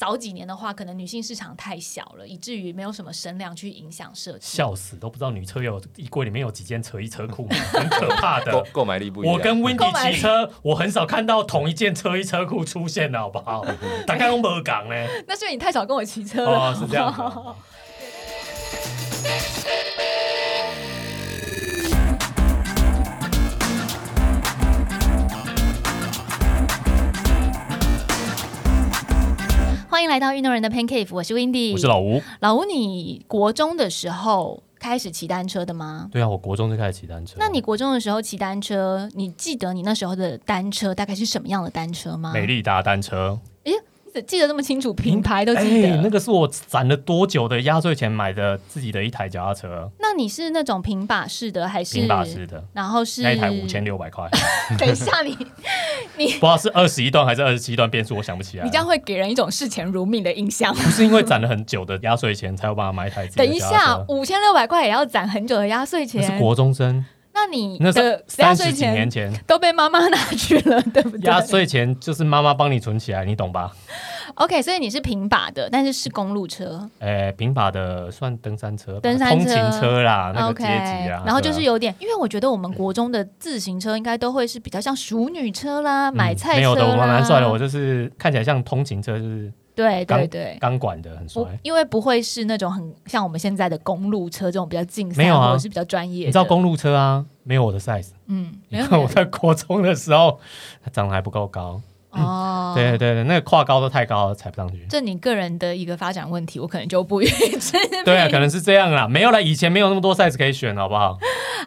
早几年的话，可能女性市场太小了，以至于没有什么声量去影响设计。笑死，都不知道女车友衣柜里面有几件车衣车裤，很可怕的。购买力不一样。我跟购 Wendy 买力骑车，我很少看到同一件车衣车裤出现的好不好？大概都没讲呢。那是因为你太少跟我骑车了。哦，是这样欢迎来到运动人的 Pan Cave，我是 Windy，我是老吴。老吴。你国中的时候开始骑单车的吗？对啊，我国中就开始骑单车。那你国中的时候骑单车，你记得你那时候的单车大概是什么样的单车吗？美利达单车，你记得那么清楚，品牌都记得。哎那个是我攒了多久的压岁钱买的自己的一台脚踏车，那你是那种平把式的还是平把式的，然后是那一台五千。六百块，等一下你你，不知道是二十一段还是二十七段变速，我想不起来。你这样会给人一种视钱如命的印象。不是因为攒了很久的压岁钱才有办法买一台自己的 等一下五千六百块也要攒很久的压岁那是钱，国中生，那你那三十几压岁钱年前，都被妈妈 拿去了，对不对？压岁钱就是妈妈帮你存起来，你懂吧？OK，所以你是平把的，但是是公路车诶，平把的算登山车吧，登山车通勤车啦，那个阶级啊，然后就是对啊有点，因为我觉得我们国中的自行车应该都会是比较像淑女车啦、买菜没有的，我蛮帅的，我就是看起来像通勤车，就是对对对。钢管的，很帅。，因为不会是那种很像我们现在的公路车这种比较竞赛，没有啊是比较专业的。你知道公路车啊，没有我的 size。嗯，没有你看我在国中的时候，他长得还不够高。哦，对对对，那个跨高都太高了，踩不上去。这你个人的一个发展问题，我可能就不予置评。对啊，可能是这样啦，没有了，以前没有那么多 size 可以选，好不好？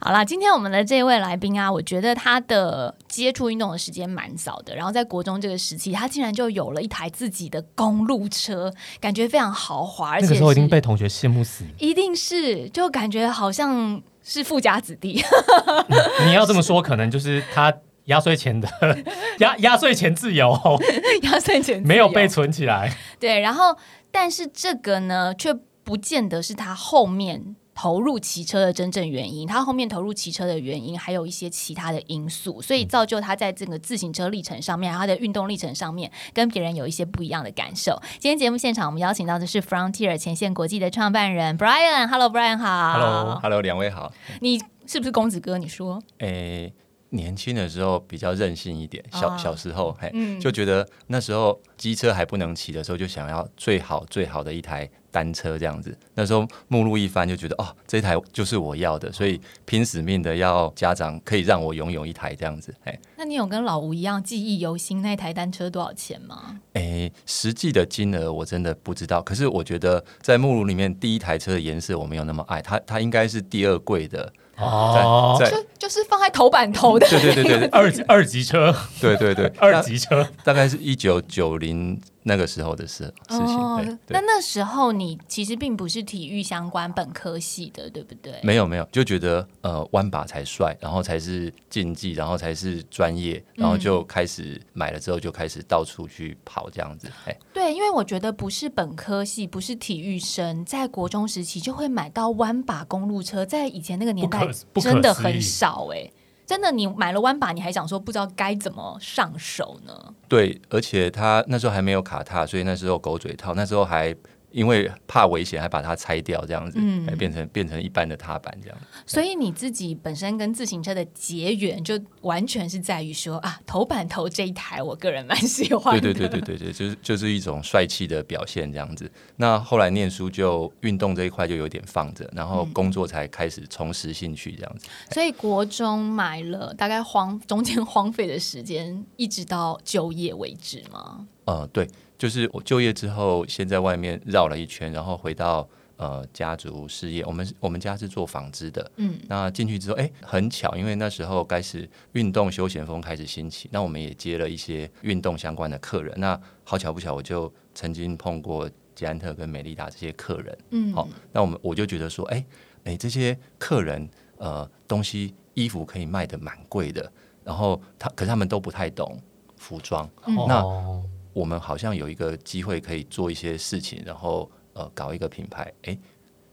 好啦，今天我们的这位来宾啊，我觉得他的接触运动的时间蛮早的，然后在国中这个时期，他竟然就有了一台自己的公路车，感觉非常豪华，而且那个时候已经被同学羡慕死。一定是就感觉好像是富家子弟，你要这么说，可能就是他压岁钱的 压压岁钱自由 压岁钱没有被存起来。对，然后但是这个呢，却不见得是他后面。投入骑车的真正原因，他后面投入骑车的原因还有一些其他的因素，所以造就他在这个自行车历程上面，他的运动历程上面跟别人有一些不一样的感受。今天节目现场我们邀请到的是 Frontier 前线国际的创办人 Brian，Hello Brian 好 Hello Hello，两位好。你是不是公子哥？你说，诶，年轻的时候比较任性一点，小、啊小时候，嘿，嗯就觉得那时候机车还不能骑的时候，就想要最好最好的一台单车这样子。那时候目录一翻，就觉得哦，这台就是我要的，所以拼死命的要家长可以让我拥有一台这样子。哎那你有跟老吴一样记忆犹新那台单车多少钱吗？诶，实际的金额我真的不知道，可是我觉得在目录里面第一台车的颜色我没有那么爱，它它应该是第二贵的。哦，在就就是放在头版头的，对对对对对。二级二级车，对对对，二级车，大概是一九九零那个时候的事事情。哦，那，那时候你其实并不是体育相关本科系的，对不对？没有没有，就觉得呃弯把才帅，然后才是竞技，然后才是专业，然后就开始买了之后就开始到处去跑这样子。哎，对，因为我觉得不是本科系，不是体育生，在国中时期就会买到弯把公路车，在以前那个年代真的很少哎、真的，你买了弯把，你还想说不知道该怎么上手呢？对，而且他那时候还没有卡踏，所以那时候狗嘴套，那时候还因为怕危险，还把它拆掉这样子，嗯哎变成变成一般的踏板这样。所以你自己本身跟自行车的结缘，就完全是在于说啊，头版头这一台，我个人蛮喜欢的。对对对对对对，就是就是一种帅气的表现这样子。那后来念书就运动这一块就有点放着，然后工作才开始重拾兴趣这样子。所以国中买了，大概荒中间荒废的时间，一直到就业为止吗？呃，对，就是我就业之后，先在外面绕了一圈，然后回到呃家族事业。我们我们家是做纺织的，嗯，那进去之后，哎，很巧，因为那时候开始运动休闲风开始兴起，那我们也接了一些运动相关的客人。那好巧不巧，我就曾经碰过捷安特跟美利达这些客人。嗯，好、那我们我就觉得说，哎哎，这些客人呃东西衣服可以卖的蛮贵的，然后他可是他们都不太懂服装，嗯。那哦我们好像有一个机会可以做一些事情，然后呃搞一个品牌，哎，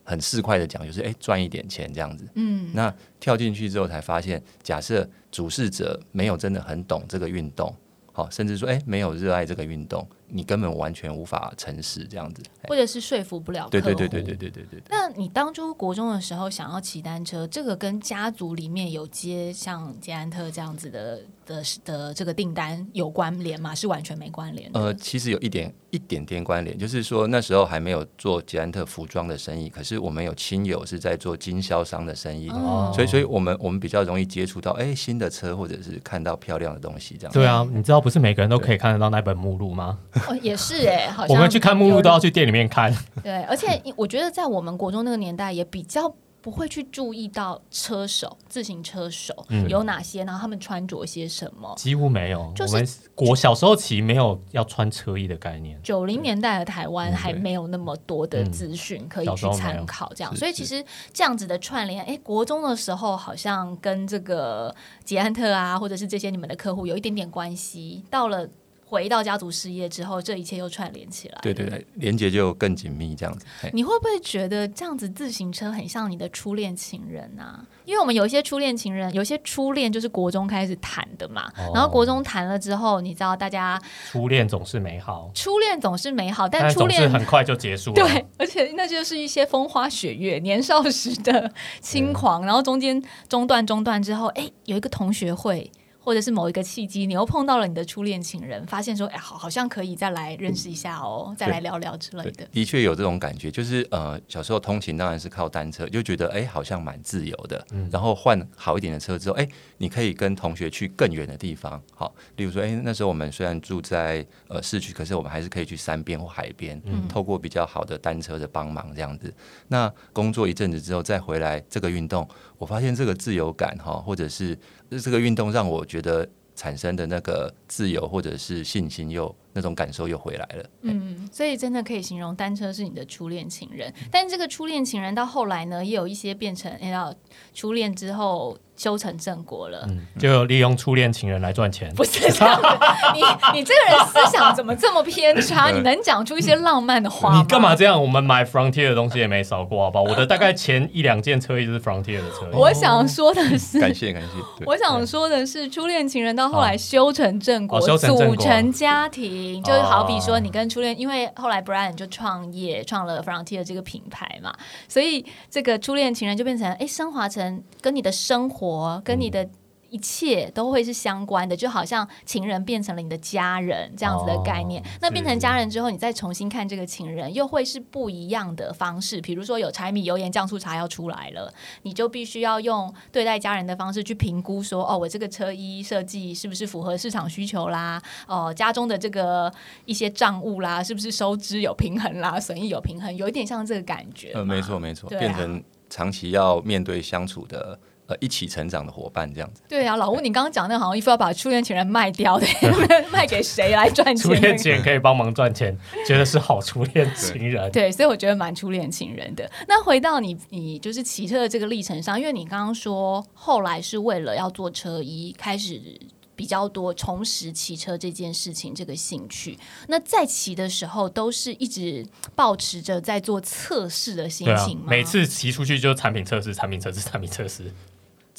很市侩的讲就是哎赚一点钱这样子。嗯，那跳进去之后才发现，假设主事者没有真的很懂这个运动，好、甚至说哎没有热爱这个运动，你根本完全无法诚实这样子。哎或者是说服不了客户。对对对对对对对对对。那你当初国中的时候想要骑单车，这个跟家族里面有接像捷安特这样子的的的这个订单有关联吗？是完全没关联。呃，其实有一点一点点关联，就是说那时候还没有做捷安特服装的生意，可是我们有亲友是在做经销商的生意，哦所以所以我们我们比较容易接触到哎新的车，或者是看到漂亮的东西这样。对啊，你知道不是每个人都可以看得到那本目录吗？哦，也是哎、好像我们去看目录都要去店里面看。对，而且我觉得在我们国中那个年代，也比较不会去注意到车手、自行车手嗯有哪些，然后他们穿着些什么。几乎没有，就是我们国小时候骑没有要穿车衣的概念。九零年代的台湾嗯还没有那么多的嗯资讯可以去参考，这样，是所以其实这样子的串联，哎，国中的时候好像跟这个捷安特啊，或者是这些你们的客户有一点点关系，到了。回到家族事业之后，这一切又串联起来。对对对，连接就更紧密这样子。你会不会觉得这样子自行车很像你的初恋情人啊？因为我们有一些初恋情人，有一些初恋就是国中开始谈的嘛，哦然后国中谈了之后，你知道大家初恋总是美好，初恋总是美好，但但是初恋很快就结束了。对，而且那就是一些风花雪月、年少时的 轻狂，然后中间中断中断之后，哎，有一个同学会。或者是某一个契机，你又碰到了你的初恋情人，发现说，哎，好，好像可以再来认识一下哦，再来聊聊之类的。的确有这种感觉，就是呃，小时候通勤当然是靠单车，就觉得哎、好像蛮自由的。嗯然后换好一点的车之后，哎、你可以跟同学去更远的地方。好，例如说，哎、那时候我们虽然住在呃市区，可是我们还是可以去山边或海边，嗯透过比较好的单车的帮忙这样子。那工作一阵子之后再回来这个运动，我发现这个自由感哈，或者是就是这个运动让我觉得产生的那个自由或者是信心又那种感受又回来了。嗯，所以真的可以形容单车是你的初恋情人，但这个初恋情人到后来呢，也有一些变成，哎呀，初恋之后修成正果了。嗯，就利用初恋情人来赚钱。不是这样的，你你这个人思想怎么这么偏差？你能讲出一些浪漫的话吗？你干嘛这样？我们买 Frontier 的东西也没少过，好不好？我的大概前一两件车一直是 Frontier 的车。我想说的是，感谢感谢，我想说的是，初恋情人到后来修成正果，哦修成正果组成家庭，就好比说你跟初恋，因为后来 Brian 就创业，创了 Frontier 这个品牌嘛，所以这个初恋情人就变成哎，升华成跟你的生活，跟你的。一切都会是相关的，就好像情人变成了你的家人这样子的概念。哦那变成家人之后，你再重新看这个情人，又会是不一样的方式。比如说有柴米油盐酱醋茶要出来了，你就必须要用对待家人的方式去评估说，哦，我这个车衣设计是不是符合市场需求啦？哦，家中的这个一些账务啦，是不是收支有平衡啦，损益有平衡，有一点像这个感觉。呃，没错。没错，啊变成长期要面对相处的呃一起成长的伙伴这样子。对啊，老吴，你刚刚讲那好像一副要把初恋情人卖掉的，卖给谁来赚钱？初恋情人可以帮忙赚钱，觉得是好初恋情人。对，所以我觉得蛮初恋情人的。那回到你，你就是骑车的这个历程上，因为你刚刚说后来是为了要做车衣，开始比较多重拾骑车这件事情这个兴趣。那在骑的时候，都是一直保持着在做测试的心情吗？，每次骑出去就产品测试，产品测试，产品测试。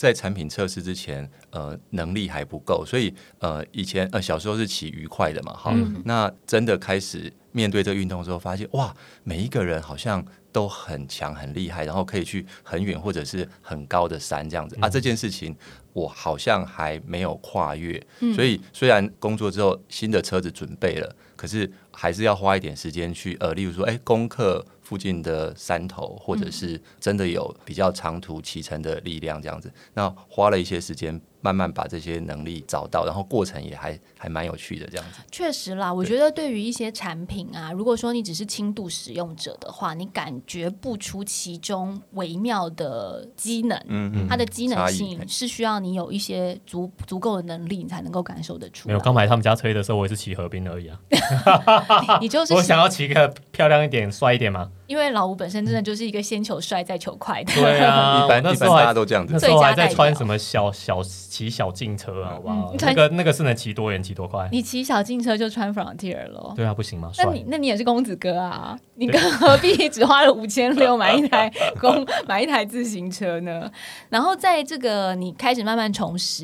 在产品测试之前，呃，能力还不够，所以呃，以前呃小时候是骑愉快的嘛，哈、嗯。那真的开始面对这个运动之后，发现哇，每一个人好像都很强很厉害，然后可以去很远或者是很高的山这样子、啊，这件事情我好像还没有跨越，所以虽然工作之后新的车子准备了，可是还是要花一点时间去呃，例如说，哎，攻克附近的山头，或者是真的有比较长途骑乘的力量这样子。那花了一些时间，慢慢把这些能力找到，然后过程也还还蛮有趣的这样子。确实啦，我觉得对于一些产品啊，如果说你只是轻度使用者的话，你感觉不出其中微妙的机能。嗯嗯，它的机能性是需要你有一些足足够的能力，你才能够感受得出没有，来。刚买他们家车衣的时候，我也是骑河滨而已啊。你就是 我想要骑个漂亮一点、帅一点吗？因为老吴本身真的就是一个先求帅再求快的。对啊，一般一般大那时候还家都这样子那。时候还在穿什么小小骑小径车啊，好不好嗯？那个那个是能骑多远骑多快？你骑小径车就穿 Frontier 了。对啊，不行吗？那你那你也是公子哥啊？你更何必只花了五千六买一台公买一台自行车呢？然后在这个你开始慢慢重拾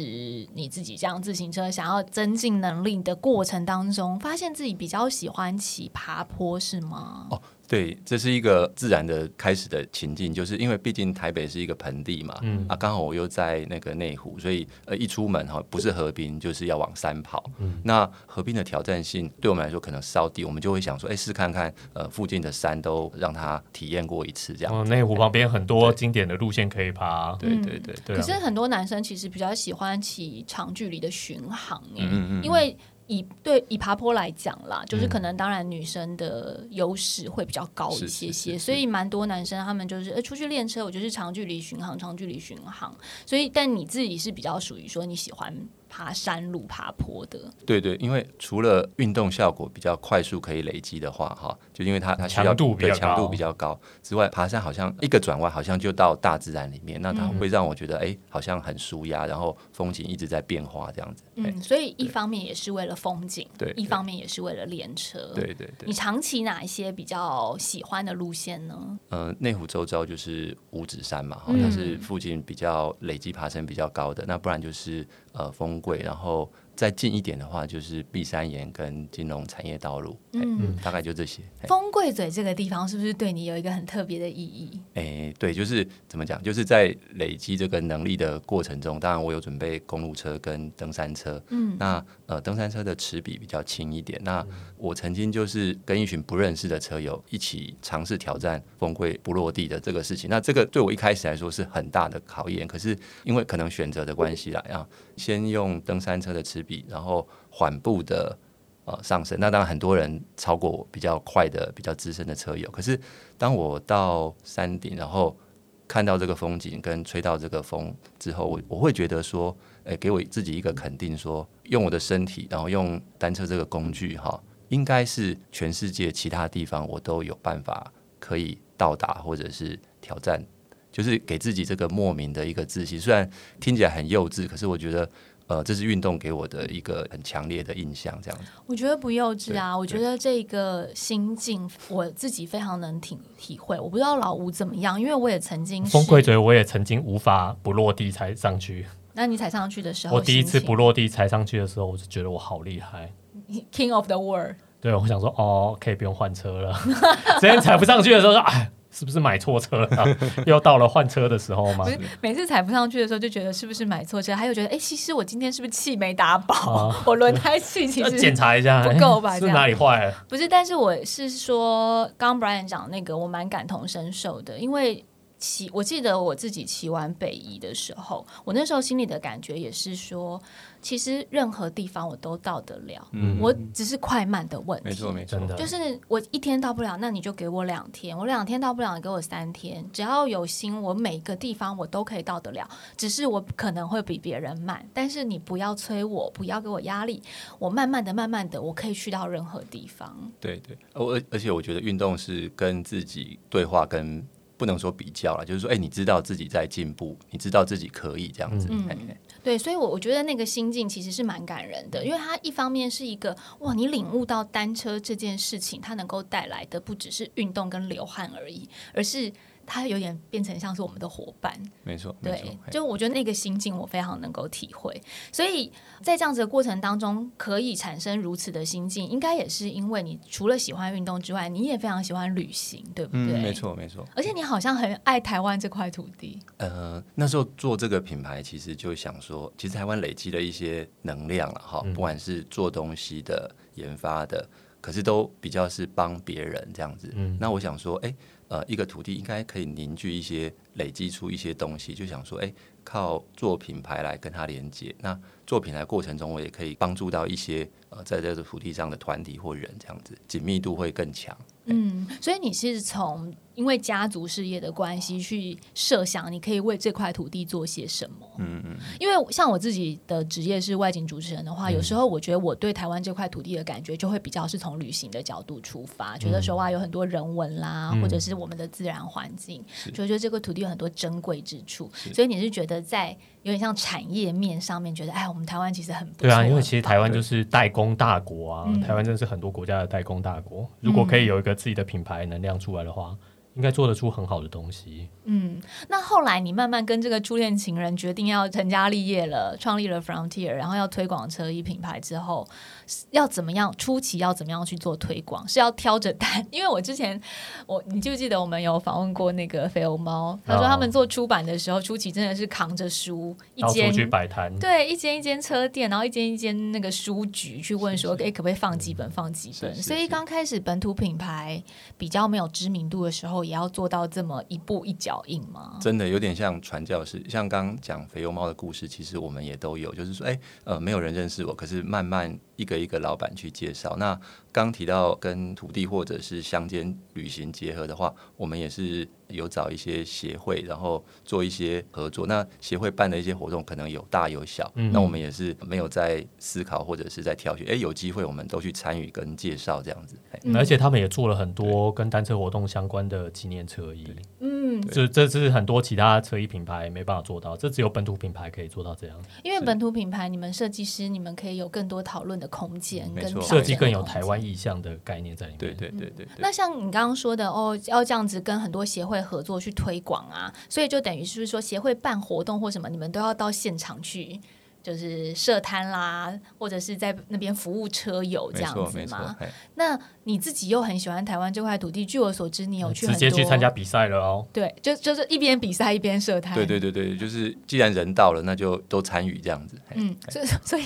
你自己这样自行车，想要增进能力的过程当中，发现自己比较喜欢骑爬坡，是吗？哦对，这是一个自然的开始的情境，就是因为毕竟台北是一个盆地嘛，嗯啊，刚好我又在那个内湖，所以呃一出门哈，不是河滨就是要往山跑。嗯那河滨的挑战性对我们来说可能稍低，我们就会想说，哎，试看看呃附近的山都让他体验过一次这样。哦，内湖旁边很多经典的路线可以爬。对对对，可是很多男生其实比较喜欢骑长距离的巡航、嗯嗯因为以对以爬坡来讲啦，就是嗯可能当然女生的优势会比较高一些些，是所以蛮多男生他们就是呃出去练车，我就是长距离巡航，长距离巡航。所以但你自己是比较属于说你喜欢爬山路、爬坡的，对对，因为除了运动效果比较快速可以累积的话，哈，就因为它它需要强度比较对强度比较高之外，爬山好像一个转弯好像就到大自然里面，那它嗯。会让我觉得哎，好像很舒压，然后风景一直在变化这样子。哎。嗯，所以一方面也是为了风景，对一方面也是为了练车。对对对。你，长期哪一些比较喜欢的路线呢？呃，内湖周遭就是五指山嘛，哈、嗯。它是附近比较累积爬升比较高的，那不然就是呃贵，然后再近一点的话就是碧山岩跟金融产业道路，嗯，大概就这些。哎风柜嘴这个地方是不是对你有一个很特别的意义？哎，对，就是怎么讲，就是在累积这个能力的过程中，当然我有准备公路车跟登山车。嗯，那呃，登山车的齿比比较轻一点。那我曾经就是跟一群不认识的车友一起尝试挑战风贵不落地的这个事情。那这个对我一开始来说是很大的考验，可是因为可能选择的关系啦，啊，先用登山车的齿比，然后缓步的。呃，上升。那当然，很多人超过我比较快的、比较资深的车友。可是，当我到山顶，然后看到这个风景跟吹到这个风之后，我我会觉得说，诶、给我自己一个肯定说，用我的身体，然后用单车这个工具，哈，应该是全世界其他地方我都有办法可以到达或者是挑战。就是给自己这个莫名的一个自信，虽然听起来很幼稚，可是我觉得，呃，这是运动给我的一个很强烈的印象，这样子。我觉得不幼稚啊，我觉得这个心境我自己非常能体体会。我不知道老吴怎么样，因为我也曾经是风柜嘴我也曾经无法不落地才上去。那你踩上去的时候，我第一次不落地踩上去的时候，我就觉得我好厉害。King of the World，对，我想说，哦，可以不用换车了。之前踩不上去的时候说，哎，是不是买错车了、又到了换车的时候吗？每次踩不上去的时候就觉得是不是买错车，还有觉得哎，其实我今天是不是气没打饱，哦。我轮胎气其实检查一下，不够吧是哪里坏了？不是，但是我是说，刚刚 Brian 讲那个，我蛮感同身受的，因为骑，我记得我自己骑完北移的时候，我那时候心里的感觉也是说，其实任何地方我都到得了，嗯我只是快慢的问题。没错，没错就是我一天到不了，那你就给我两天；我两天到不了，你给我三天。只要有心，我每个地方我都可以到得了。只是我可能会比别人慢，但是你不要催我，不要给我压力，我慢慢的、慢慢的，我可以去到任何地方。对对，而而且我觉得运动是跟自己对话，跟不能说比较了，就是说，哎，你知道自己在进步，你知道自己可以这样子，对，所以我，我觉得那个心境其实是蛮感人的，因为它一方面是一个哇，你领悟到单车这件事情，它能够带来的不只是运动跟流汗而已，而是它有点变成像是我们的伙伴。没错，没错对，，哎就我觉得那个心境我非常能够体会，所以在这样子的过程当中，可以产生如此的心境，应该也是因为你除了喜欢运动之外，你也非常喜欢旅行，对不对？嗯，没。错，没错。而且你好像很爱台湾这块土地，呃，那时候做这个品牌，其实就想说，其实台湾累积了一些能量了哈，不管是做东西的、研发的，可是都比较是帮别人这样子。嗯那我想说，哎、呃，一个土地应该可以凝聚一些、累积出一些东西，就想说，哎、靠做品牌来跟它连接。那做品牌过程中，我也可以帮助到一些呃，在这个土地上的团体或人，这样子紧密度会更强。嗯，所以你是从因为家族事业的关系去设想，你可以为这块土地做些什么。嗯嗯。因为像我自己的职业是外景主持人的话，有时候我觉得我对台湾这块土地的感觉就会比较是从旅行的角度出发，觉得说哇有很多人文啦，或者是我们的自然环境，就觉得这个土地有很多珍贵之处。所以你是觉得在有点像产业面上面，觉得哎，我们台湾其实很对啊，因为其实台湾就是代工大国啊，台湾真的是很多国家的代工大国。如果可以有一个自己的品牌能量出来的话。应该做得出很好的东西。嗯，那后来你慢慢跟这个初恋情人决定要成家立业了，创立了 Frontier，然后要推广车衣品牌之后，要怎么样？初期要怎么样去做推广？是要挑着担？因为我之前我你记不记得我们有访问过那个肥欧猫，他说他们做出版的时候，初期真的是扛着书，一间去摆摊，对，一间一间车店，然后一间一间那个书局去问说，哎，可不可以放几本？放几本？所以刚开始本土品牌比较没有知名度的时候。也要做到这么一步一脚印吗？真的有点像传教士，像刚讲肥油猫的故事，其实我们也都有，就是说，哎，呃，没有人认识我，可是慢慢一个一个老板去介绍。那刚提到跟土地或者是乡间旅行结合的话，我们也是。有找一些协会，然后做一些合作。那协会办的一些活动可能有大有小，那我们也是没有在思考或者是在挑选。哎，有机会我们都去参与跟介绍这样子。而且他们也做了很多跟单车活动相关的纪念车衣。嗯，这这是很多其他车衣品牌没办法做到，这只有本土品牌可以做到这样。因为本土品牌，你们设计师你们可以有更多讨论的空间，跟设计更有台湾意向的概念在里面。对对对对。那像你刚刚说的哦，要这样子跟很多协会。合作去推广啊，所以就等于是不是说协会办活动或什么，你们都要到现场去，就是设摊啦，或者是在那边服务车友这样子吗？那。你自己又很喜欢台湾这块土地，据我所知，你有去直接去参加比赛了哦。对，就就是一边比赛一边设摊。对对对对，就是既然人到了，那就都参与这样子。嗯，所以所以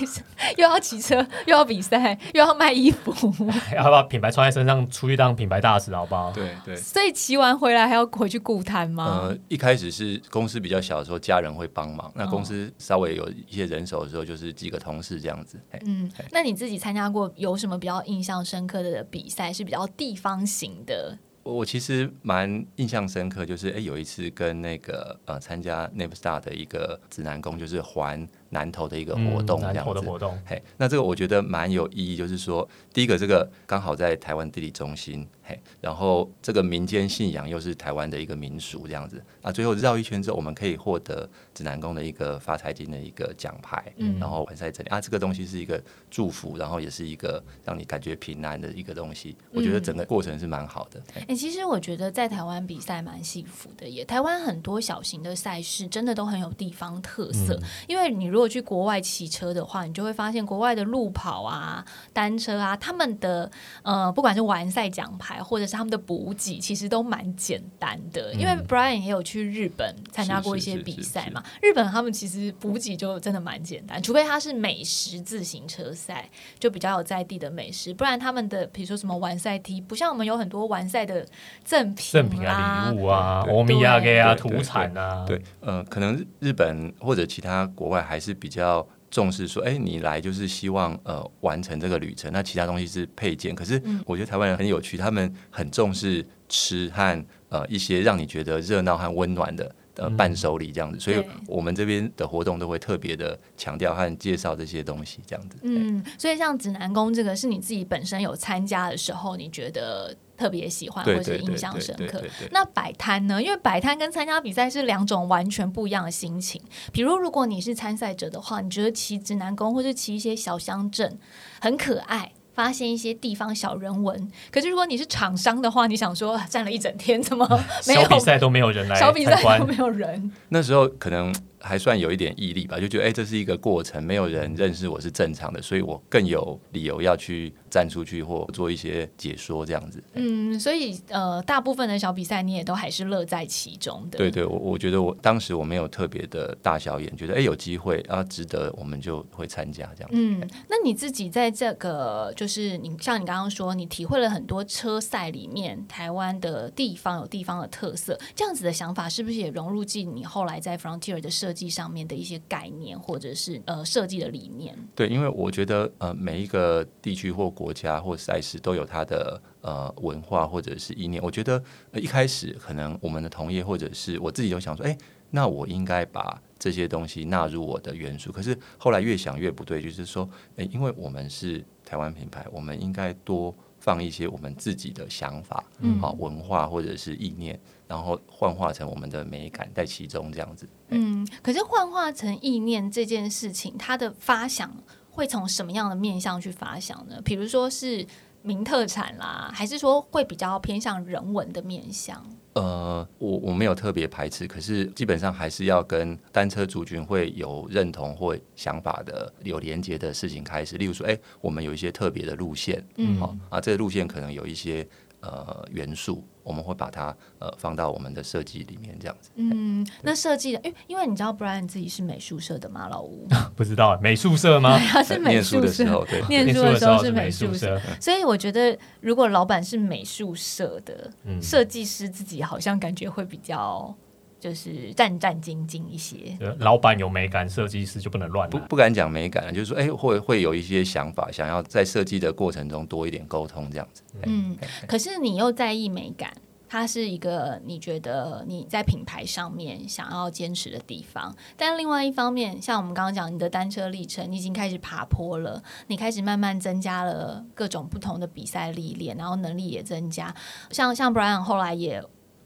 又要骑车，又要比赛，又要卖衣服，要把品牌穿在身上，出去当品牌大使，好不好？对对。所以骑完回来还要回去顾摊吗？呃，一开始是公司比较小的时候，家人会帮忙。那公司稍微有一些人手的时候，就是几个同事这样子。嗯，那你自己参加过有什么比较印象深刻的比？赛是比较地方型的。我其实蛮印象深刻，就是哎，有一次跟那个呃参加 Navstar 的一个指南宫，就是环。南投的一个活动，这样子。嘿，那这个我觉得蛮有意义，就是说，第一个，这个刚好在台湾地理中心，嘿，然后这个民间信仰又是台湾的一个民俗，这样子。啊，最后绕一圈之后，我们可以获得指南宫的一个发财金的一个奖牌，嗯，然后完赛这里啊，这个东西是一个祝福，然后也是一个让你感觉平安的一个东西。我觉得整个过程是蛮好的。哎，其实我觉得在台湾比赛蛮幸福的，也台湾很多小型的赛事真的都很有地方特色，因为你如果如果去国外骑车的话，你就会发现国外的路跑啊、单车啊，他们的呃，不管是完赛奖牌或者是他们的补给，其实都蛮简单的。因为 Brian 也有去日本参加过一些比赛嘛，日本他们其实补给就真的蛮简单，除非他是美食自行车赛，就比较有在地的美食，不然他们的比如说什么完赛 T，不像我们有很多完赛的赠品、赠品啊、礼物啊、欧米亚给啊、土产啊。对，呃，可能日本或者其他国外还是。比较重视说，哎，你来就是希望呃完成这个旅程，那其他东西是配件。可是我觉得台湾人很有趣，他们很重视吃和呃一些让你觉得热闹和温暖的。呃，伴手礼这样子，所以我们这边的活动都会特别的强调和介绍这些东西，这样子。嗯，所以像指南宫这个，是你自己本身有参加的时候，你觉得特别喜欢或者印象深刻。那摆摊呢？因为摆摊跟参加比赛是两种完全不一样的心情。比如，如果你是参赛者的话，你觉得骑指南宫或者骑一些小乡镇很可爱。发现一些地方小人文，可是如果你是厂商的话，你想说站了一整天，怎么 没有比赛都没有人来？小比赛都没有人。那时候可能。还算有一点毅力吧，就觉得哎，这是一个过程，没有人认识我是正常的，所以我更有理由要去站出去或做一些解说这样子。嗯，所以呃，大部分的小比赛你也都还是乐在其中的。对对，我我觉得我当时我没有特别的大小眼，觉得哎有机会啊值得，我们就会参加这样。嗯，那你自己在这个就是你像你刚刚说，你体会了很多车赛里面台湾的地方有地方的特色，这样子的想法是不是也融入进你后来在 Frontier 的设？设计上面的一些概念，或者是呃设计的理念。对，因为我觉得呃每一个地区或国家或赛事都有它的呃文化或者是意念。我觉得一开始可能我们的同业或者是我自己都想说，哎，那我应该把这些东西纳入我的元素。可是后来越想越不对，就是说，哎，因为我们是台湾品牌，我们应该多放一些我们自己的想法，嗯，好文化或者是意念。然后幻化成我们的美感在其中，这样子。嗯，可是幻化成意念这件事情，它的发想会从什么样的面向去发想呢？比如说是名特产啦，还是说会比较偏向人文的面向？呃，我我没有特别排斥，可是基本上还是要跟单车族群会有认同或想法的、有连接的事情开始。例如说，哎，我们有一些特别的路线，嗯，好啊，这个路线可能有一些。呃，元素我们会把它呃放到我们的设计里面，这样子。嗯，那设计的，因因为你知道，Brian 自己是美术社的吗？老吴 不知道美术社吗？他是美术的时候，对，念书的时候是美术社。所以我觉得，如果老板是美术社的设计师，自己好像感觉会比较。就是战战兢兢一些，老板有美感，设计师就不能乱。不不敢讲美感，就是说，哎，会会有一些想法，想要在设计的过程中多一点沟通，这样子。嗯，可是你又在意美感，它是一个你觉得你在品牌上面想要坚持的地方。但另外一方面，像我们刚刚讲，你的单车历程，你已经开始爬坡了，你开始慢慢增加了各种不同的比赛历练，然后能力也增加。像像 Brian 后来也。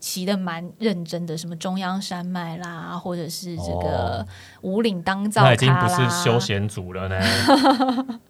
骑的蛮认真的，什么中央山脉啦，或者是这个五岭当造，那已经不是休闲组了呢。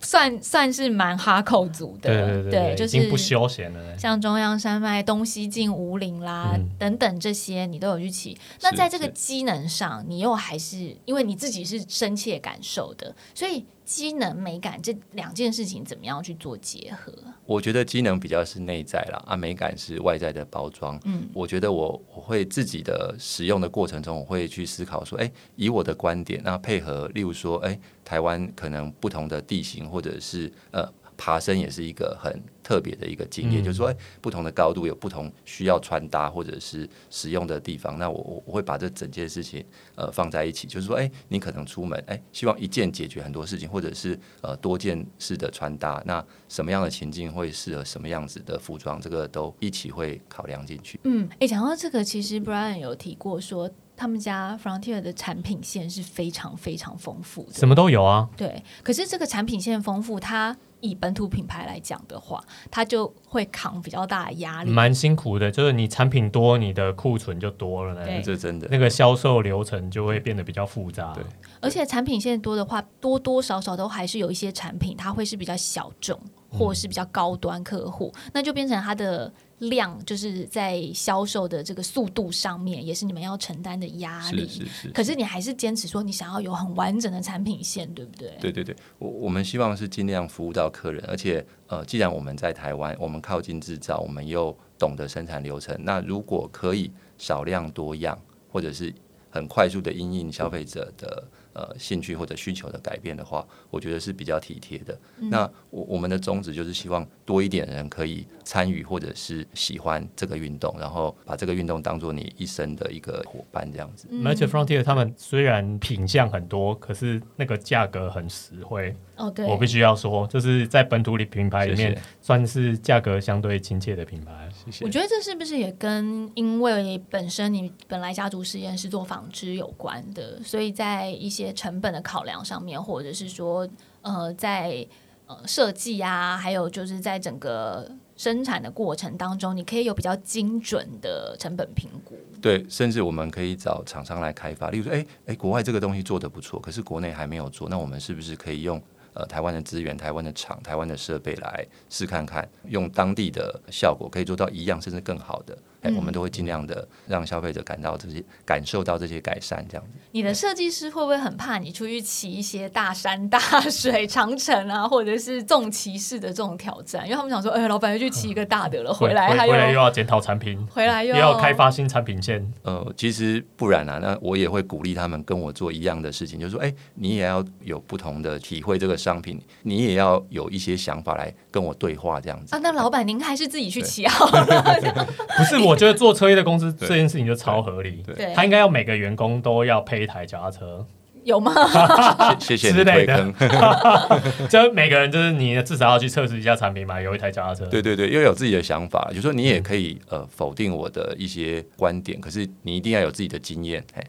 算算是蛮哈口组的，对对对，就是不休闲了。像中央山脉、东西进五岭啦等等这些，你都有去骑。那在这个机能上，你又还是因为你自己是深切感受的，所以机能美感这两件事情怎么样去做结合？我觉得机能比较是内在啦，啊，美感是外在的包装。嗯，我觉得我我会自己的使用的过程中，我会去思考说，哎，以我的观点，那配合，例如说，哎。台湾可能不同的地形，或者是呃爬升也是一个很特别的一个经验，就是说，不同的高度有不同需要穿搭或者是使用的地方。那我我会把这整件事情呃放在一起，就是说，哎，你可能出门，哎，希望一件解决很多事情，或者是呃多件式的穿搭，那什么样的情境会适合什么样子的服装，这个都一起会考量进去。嗯，哎，讲到这个，其实 Brian 有提过说。他们家 Frontier 的产品线是非常非常丰富的，什么都有啊。对，可是这个产品线丰富，它以本土品牌来讲的话，它就会扛比较大的压力，蛮辛苦的。就是你产品多，你的库存就多了呢。这真的，那个销售流程就会变得比较复杂。对，而且产品线多的话，多多少少都还是有一些产品，它会是比较小众，或是比较高端客户，那就变成它的。量就是在销售的这个速度上面，也是你们要承担的压力。是是是。可是你还是坚持说，你想要有很完整的产品线，对不对？对对对，我我们希望是尽量服务到客人，而且呃，既然我们在台湾，我们靠近制造，我们又懂得生产流程，那如果可以少量多样，或者是很快速的因应消费者的。呃，兴趣或者需求的改变的话，我觉得是比较体贴的。那我我们的宗旨就是希望多一点人可以参与或者是喜欢这个运动，然后把这个运动当做你一生的一个伙伴这样子。而且 Frontier 他们虽然品相很多，可是那个价格很实惠。哦，对，我必须要说，就是在本土里品牌里面，算是价格相对亲切的品牌。谢谢。我觉得这是不是也跟因为本身你本来家族实验是做纺织有关的，所以在一些。成本的考量上面，或者是说，呃，在呃设计啊，还有就是在整个生产的过程当中，你可以有比较精准的成本评估。对，甚至我们可以找厂商来开发。例如说，哎哎，国外这个东西做的不错，可是国内还没有做，那我们是不是可以用呃台湾的资源、台湾的厂、台湾的设备来试看看，用当地的效果可以做到一样，甚至更好的？哎，我们都会尽量的让消费者感到这些感受到这些改善，这样子。你的设计师会不会很怕你出去骑一些大山大水、长城啊，或者是重骑士的这种挑战？因为他们想说，哎，老板又去骑一个大的了，回来还回来又要检讨产品，回来又要开发新产品线。呃，其实不然啊，那我也会鼓励他们跟我做一样的事情，就是说，哎，你也要有不同的体会这个商品，你也要有一些想法来跟我对话，这样子啊。那老板您还是自己去骑好了？不是我。我觉得做车业的公司这件事情就超合理，对。他应该要每个员工都要配一台脚踏车。有吗？谢谢你之类的推坑。就每个人就是你至少要去测试一下产品嘛，有一台脚踏车。对对对，又有自己的想法，就说你也可以呃否定我的一些观点，可是你一定要有自己的经验。嘿，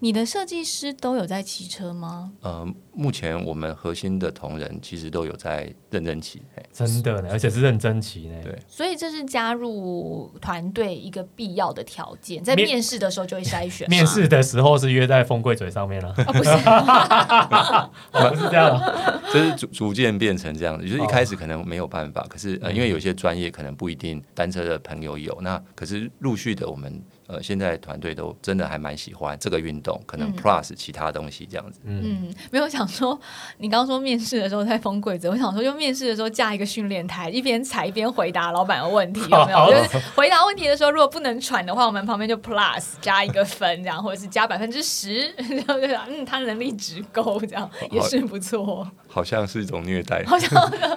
你的设计师都有在骑车吗？呃，目前我们核心的同仁其实都有在认真骑。真的呢，而且是认真骑呢。对所以这是加入团队一个必要的条件，在面面试的时候就会筛选。面试的时候是约在风柜嘴上面了，哦，不是，哦不是这样 就。是逐逐渐变成这样子，就是一开始可能没有办法，可是呃，因为有些专业可能不一定单车的朋友有，那可是陆续的我们呃现在团队都真的还蛮喜欢这个运动，可能嗯 plus 其他东西这样子。嗯，没有想说，你刚刚说面试的时候在封柜子，我想说，就面试的时候架一个训练台，一边踩一边回答老板的问题，有没有？就是回答问题的时候，如果不能喘的话，我们旁边就 plus 加一个分，这样，或者是加百分之十，然 后就想，嗯，他能力值够，这样也是不错。好像是一种虐待。好像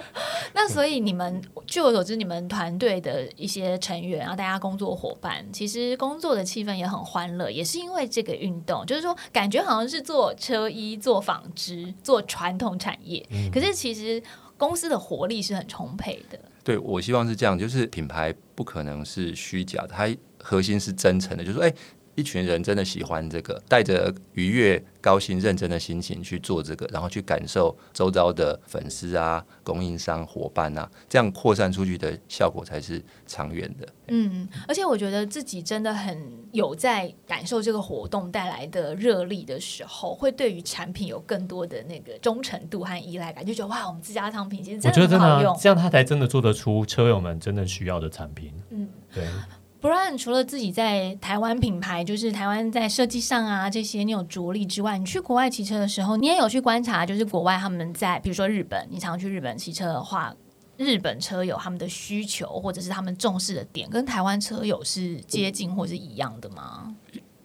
那所以你们，据我所知，你们团队的一些成员，然后大家工作伙伴，其实工作的气氛也很欢乐，也是因为这个运动，就是说感觉好像是做车衣、做纺织、做传统产业，可是其实公司的活力是很充沛的。对我希望是这样，就是品牌不可能是虚假的，它核心是真诚的，就是说，哎、一群人真的喜欢这个，带着愉悦、高兴、认真的心情去做这个，然后去感受周遭的粉丝啊、供应商、伙伴啊，这样扩散出去的效果才是长远的。嗯，而且我觉得自己真的很有在感受这个活动带来的热力的时候，会对于产品有更多的那个忠诚度和依赖感，就觉得哇，我们自家商品其实真我觉得真的的很好用，。啊这样他才真的做得出车友们真正需要的产品。嗯，对，不然除了自己在台湾品牌，就是台湾在设计上啊这些你有着力之外，你去国外骑车的时候，你也有去观察，就是国外他们在比如说日本，你常去日本骑车的话。日本车友他们的需求或者是他们重视的点，跟台湾车友是接近或是一样的吗？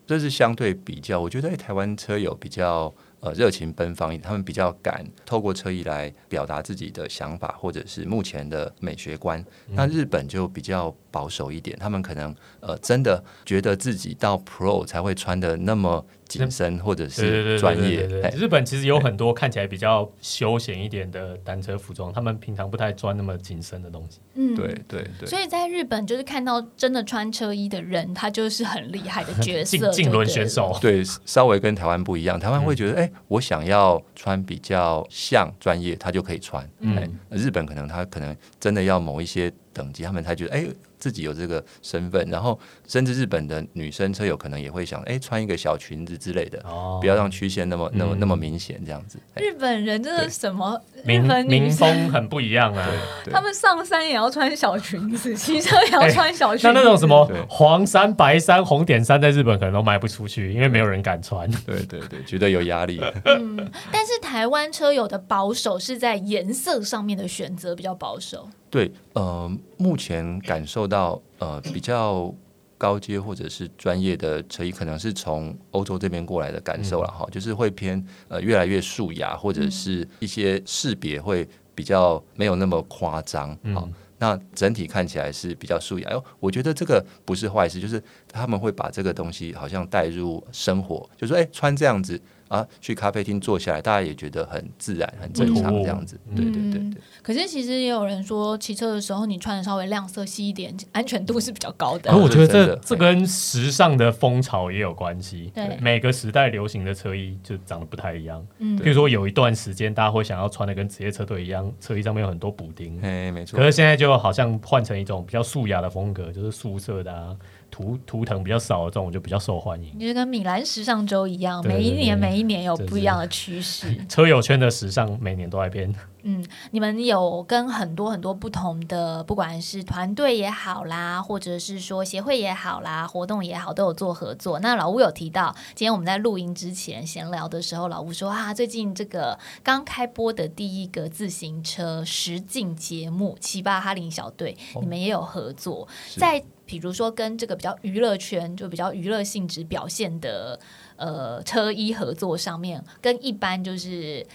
这是相对比较，我觉得、台湾车友比较呃热情奔放一点，他们比较敢透过车衣来表达自己的想法，或者是目前的美学观。那日本就比较保守一点，他们可能呃真的觉得自己到 Pro 才会穿的那么紧身，或者是专业日本其实有很多看起来比较休闲一点的单车服装，他们平常不太穿那么紧身的东西。嗯，对对对，所以在日本，就是看到真的穿车衣的人，他就是很厉害的角色，竞竞轮选手，对，稍微跟台湾不一样。台湾会觉得，哎、我想要穿比较像专业，他就可以穿。嗯哎日本可能他可能真的要某一些等级，他们才觉得，哎、自己有这个身份。然后，甚至日本的女生车友可能也会想，哎、穿一个小裙子之类的，哦不要让曲线那么、那么嗯那么明显，这样子。哎日本人真的什么日民民风很不一样啊。他们上山也要穿小裙子，骑车也要穿小裙子。那那种什么黄衫、白衫、红点衫，在日本可能都卖不出去，因为没有人敢穿。对对对，觉得有压力。嗯，但是台湾车友的保守是在颜色上面的选择比较保守。对，呃，目前感受到呃比较高阶或者是专业的车衣，可能是从欧洲这边过来的感受了哈，就是会偏呃越来越素雅，或者是一些识别会比较没有那么夸张，好、嗯那整体看起来是比较素雅。哎，我觉得这个不是坏事，就是他们会把这个东西好像带入生活，就说哎穿这样子啊，去咖啡厅坐下来，大家也觉得很自然、很正常嗯这样子。对对对嗯对。可是其实也有人说，骑车的时候你穿的稍微亮色系一点，安全度是比较高的可。我觉得这这跟时尚的风潮也有关系。对每个时代流行的车衣就长得不太一样。嗯比如说有一段时间，大家会想要穿的跟职业车队一样，车衣上面有很多补丁。哎，没错可。是现在就好像换成一种比较素雅的风格，就是素色的啊，图图腾比较少的这种就比较受欢迎。就是跟米兰时尚周一样，每一年每一年有不一样的趋势。车友圈的时尚每年都在变。嗯，你们有跟很多很多不同的，不管是团队也好啦，或者是说协会也好啦，活动也好，都有做合作。那老吴有提到，今天我们在录音之前闲聊的时候，老吴说啊，最近这个刚开播的第一个自行车实境节目《七八哈林小队》，你们也有合作，是在比如说跟这个比较娱乐圈，就比较娱乐性质表现的呃车衣合作上面，跟一般就是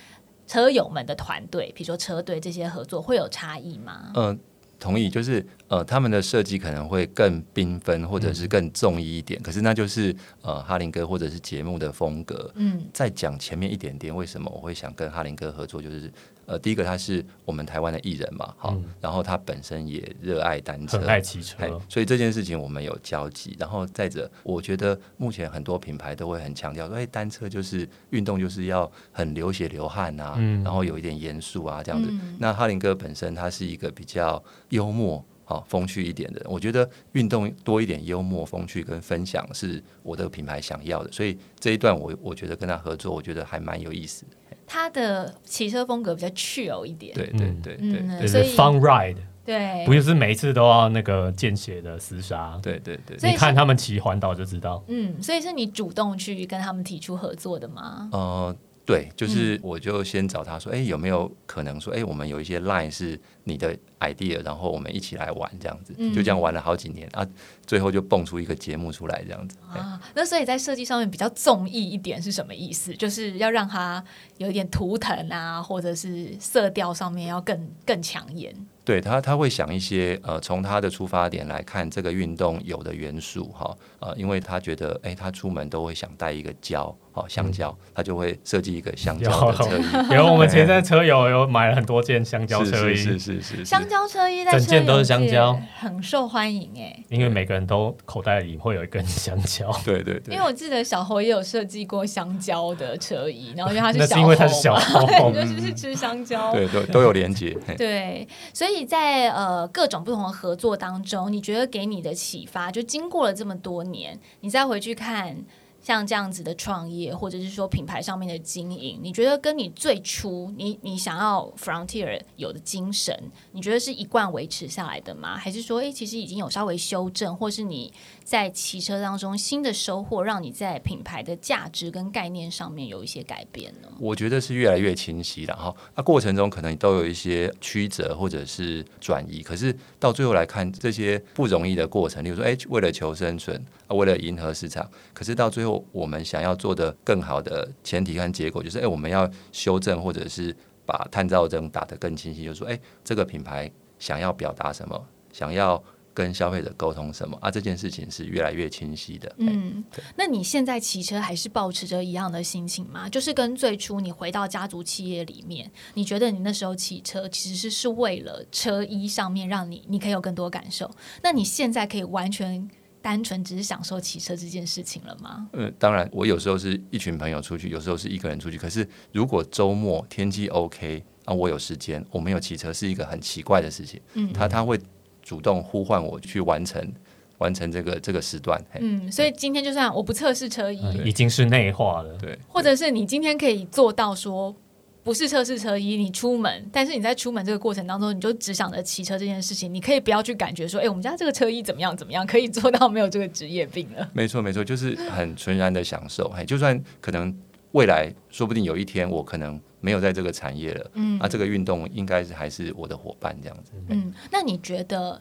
车友们的团队，比如说车队这些合作会有差异吗？呃，同意，就是呃，他们的设计可能会更缤纷，或者是更重意一点。可是那就是呃，哈林哥或者是节目的风格。嗯，再讲前面一点点，为什么我会想跟哈林哥合作？就是呃，第一个他是我们台湾的艺人嘛，好，然后他本身也热爱单车，很爱骑车，所以这件事情我们有交集。然后再者，我觉得目前很多品牌都会很强调说，哎，单车就是运动，就是要很流血流汗啊，然后有一点严肃啊这样子。那哈林哥本身他是一个比较。幽默好，风趣一点的，我觉得运动多一点幽默、风趣跟分享是我的品牌想要的，所以这一段我我觉得跟他合作，我觉得还蛮有意思。他的骑车风格比较趣哦一点，对对对对，所以 fun ride，对，不就是每一次都要那个见血的厮杀，对对对，你看他们骑环岛就知道。嗯，所以是你主动去跟他们提出合作的吗？呃，对，就是我就先找他说，哎，有没有可能说，哎，我们有一些 line 是你的。idea，然后我们一起来玩，这样子，就这样玩了好几年啊，最后就蹦出一个节目出来，这样子啊。那所以在设计上面比较综艺一点是什么意思？就是要让它有一点图腾啊，或者是色调上面要更更抢眼。对他，他会想一些呃，从他的出发点来看这个运动有的元素哈，呃，因为他觉得哎，他出门都会想带一个胶，哦，香蕉，他就会设计一个香蕉的车衣。然后我们前阵车友有买了很多件香蕉车衣，是是是香。香蕉车衣在整件都是香蕉，很受欢迎哎。因为每个人都口袋里会有一根香蕉。对对对。因为我记得小侯也有设计过香蕉的车衣，然后因为他是小猴嘛，就是吃香蕉。对对，都有连接。对，所以所以在呃各种不同的合作当中，你觉得给你的启发，就经过了这么多年，你再回去看。像这样子的创业，或者是说品牌上面的经营，你觉得跟你最初你你想要 Frontier 有的精神，你觉得是一贯维持下来的吗？还是说，诶，其实已经有稍微修正，或是你在骑车当中新的收获，让你在品牌的价值跟概念上面有一些改变呢？我觉得是越来越清晰了哈。那过程中可能都有一些曲折或者是转移，可是到最后来看这些不容易的过程，例如说，诶，为了求生存，啊为了迎合市场，可是到最后。我们想要做的更好的前提和结果，就是哎，我们要修正，或者是把探照灯打得更清晰，就是说，哎，这个品牌想要表达什么，想要跟消费者沟通什么啊？这件事情是越来越清晰的。嗯，那你现在骑车还是保持着一样的心情吗？就是跟最初你回到家族企业里面，你觉得你那时候骑车其实是是为了车衣上面让你你可以有更多感受？那你现在可以完全。单纯只是享受骑车这件事情了吗？嗯，当然，我有时候是一群朋友出去，有时候是一个人出去。可是如果周末天气 OK 啊，我有时间，我没有骑车，是一个很奇怪的事情。嗯，他他会主动呼唤我去完成完成这个这个时段。嗯，所以今天就算我不测试车衣，已经是内化了。对，或者是你今天可以做到说。不是测试车衣，你出门，但是你在出门这个过程当中，你就只想着骑车这件事情，你可以不要去感觉说，哎，我们家这个车衣怎么样怎么样，可以做到没有这个职业病了。没错没错，就是很纯然的享受。哎，就算可能未来说不定有一天我可能没有在这个产业了，嗯，那这个运动应该是还是我的伙伴这样子。嗯，那你觉得？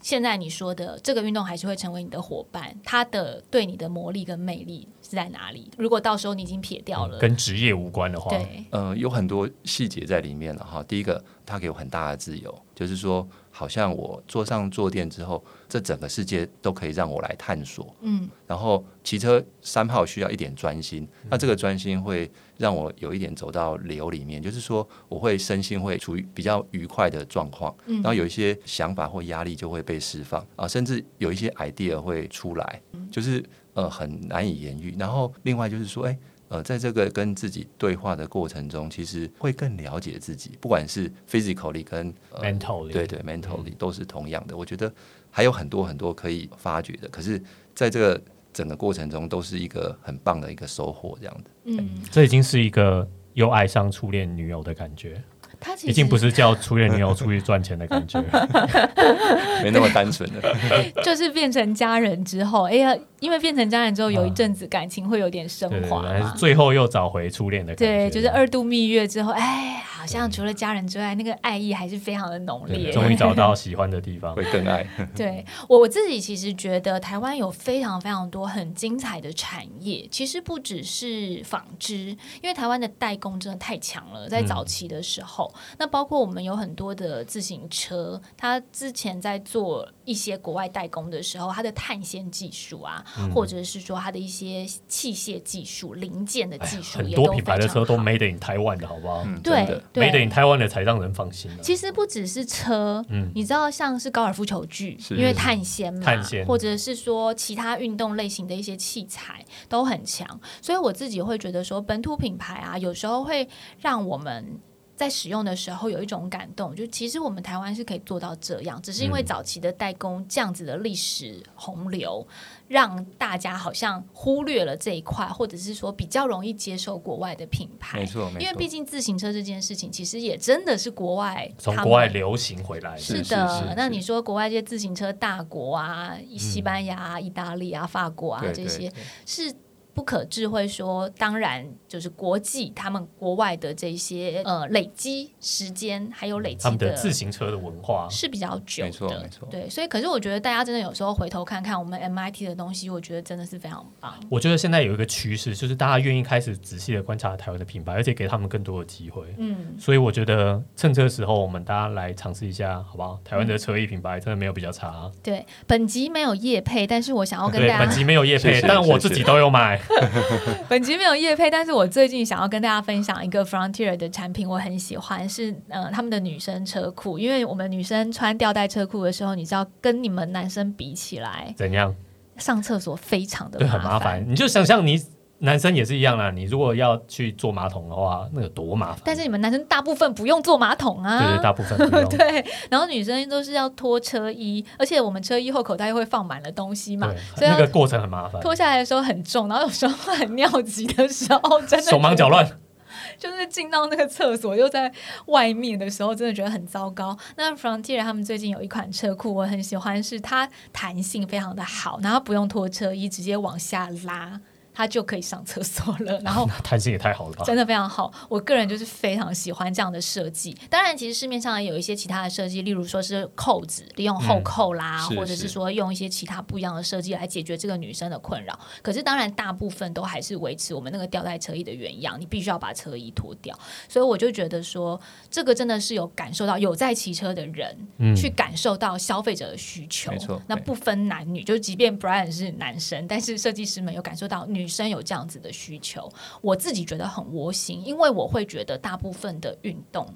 现在你说的这个运动还是会成为你的伙伴，它的对你的魔力跟魅力是在哪里？如果到时候你已经撇掉了，跟职业无关的话，对，呃，有很多细节在里面了哈。第一个，它给我很大的自由，就是说。好像我坐上坐垫之后，这整个世界都可以让我来探索。嗯，然后骑车三号需要一点专心，那这个专心会让我有一点走到流里面，就是说我会身心会处于比较愉快的状况，然后有一些想法或压力就会被释放啊，甚至有一些 idea 会出来，就是呃很难以言喻。然后另外就是说，哎。呃，在这个跟自己对话的过程中，其实会更了解自己，不管是 physically 跟 mentally，对对，mentally 都是同样的。我觉得还有很多很多可以发掘的，可是在这个整个过程中，都是一个很棒的一个收获，这样的。嗯，这已经是一个又爱上初恋女友的感觉。他已经不是叫初恋女友出去赚钱的感觉，没那么单纯的，就是变成家人之后，哎呀，因为变成家人之后，有一阵子感情会有点升华嘛，最后又找回初恋的感觉。对，就是二度蜜月之后，哎，好像除了家人之外，那个爱意还是非常的浓烈。终于找到喜欢的地方，会更爱。对我我自己其实觉得，台湾有非常非常多很精彩的产业，其实不只是纺织，因为台湾的代工真的太强了，在早期的时候，那包括我们有很多的自行车，它之前在做一些国外代工的时候，它的碳纤技术啊。或者是说它的一些器械技术、零件的技术，很多品牌的车都 made in 台湾的好不好？对，made in 台湾的才让人放心。其实不只是车，嗯，你知道像是高尔夫球具，因为碳纤嘛，碳纤，或者是说其他运动类型的一些器材都很强，所以我自己会觉得说本土品牌啊，有时候会让我们。在使用的时候有一种感动，就其实我们台湾是可以做到这样，只是因为早期的代工这样子的历史洪流，让大家好像忽略了这一块，或者是说比较容易接受国外的品牌。没错，因为毕竟自行车这件事情，其实也真的是国外从国外流行回来。是的，那你说国外这些自行车大国啊，西班牙、意大利啊、法国啊这些是。不可智慧说，当然就是国际他们国外的这些呃累积时间，还有累积他们的自行车的文化是比较久的，没错没错。对，所以可是我觉得大家真的有时候回头看看我们 MIT 的东西，我觉得真的是非常棒。我觉得现在有一个趋势，就是大家愿意开始仔细的观察台湾的品牌，而且给他们更多的机会。嗯，所以我觉得趁这个时候，我们大家来尝试一下，好不好？台湾的车衣品牌真的没有比较差。对，本集没有叶配，但是我想要跟大家，本集没有叶配，但我自己都有买。本集没有夜配，但是我最近想要跟大家分享一个 Frontier 的产品，我很喜欢，是呃他们的女生车裤，因为我们女生穿吊带车裤的时候，你知道跟你们男生比起来怎样？上厕所非常的对，很麻烦，你就想象你。男生也是一样啦，你如果要去坐马桶的话，那有多麻烦？但是你们男生大部分不用坐马桶啊，对，大部分不用。对，然后女生都是要脱车衣，而且我们车衣后口袋又会放满了东西嘛，所以那个过程很麻烦。脱下来的时候很重，然后有时候很尿急的时候，真的手忙脚乱。就是进到那个厕所又在外面的时候，真的觉得很糟糕。那 Frontier 他们最近有一款车库，我很喜欢，是它弹性非常的好，然后不用脱车衣，直接往下拉。他就可以上厕所了，然后弹性也太好了吧，真的非常好。我个人就是非常喜欢这样的设计。当然，其实市面上也有一些其他的设计，例如说是扣子利用后扣啦，或者是说用一些其他不一样的设计来解决这个女生的困扰。可是，当然大部分都还是维持我们那个吊带车衣的原样，你必须要把车衣脱掉。所以我就觉得说，这个真的是有感受到有在骑车的人去感受到消费者的需求。没错，那不分男女，就即便 Brian 是男生，但是设计师们有感受到女。生有这样子的需求，我自己觉得很窝心，因为我会觉得大部分的运动，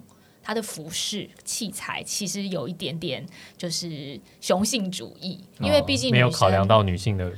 它的服饰器材其实有一点点就是雄性主义，因为毕竟没有考量到女性的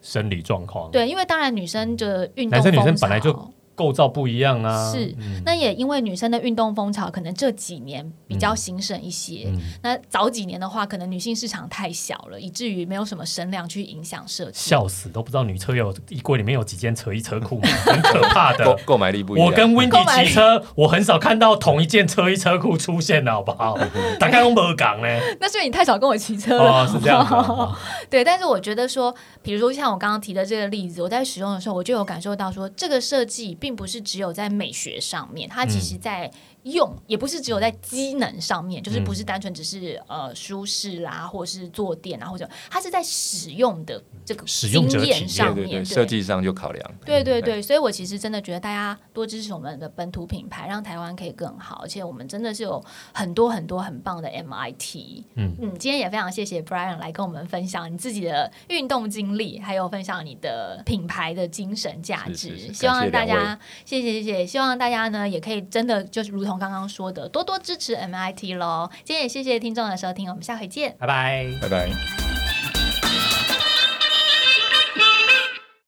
生理状况。对，因为当然女生的运动，男生女生本来就。构造不一样啊，是那也因为女生的运动风潮可能这几年比较兴盛一些。那早几年的话，可能女性市场太小了，以至于没有什么声量去影响设计。笑死，都不知道女车有衣柜里面有几件车衣车裤，很可怕的购买力不一样。我跟 Wendy 骑车，我很少看到同一件车衣车裤出现的好不好？大概用没讲呢？那是因为你太少跟我骑车了，是这样。对，但是我觉得说，比如说像我刚刚提的这个例子，我在使用的时候，我就有感受到说，这个设计。并不是只有在美学上面，它其实在。用也不是只有在机能上面，就是不是单纯只是呃舒适啦，或者是坐垫啊，或者它是在使用的这个使用经验上面，设计上就考量。对对对，所以我其实真的觉得大家多支持我们的本土品牌，让台湾可以更好。而且我们真的是有很多很多很棒的 MIT。嗯嗯，今天也非常谢谢 Brian 来跟我们分享你自己的运动经历，还有分享你的品牌的精神价值。希望大家谢谢谢谢，希望大家呢也可以真的就是如同。刚刚说的，多多支持 MIT 喽！今天也谢谢听众的收听，我们下回见，拜拜，拜拜。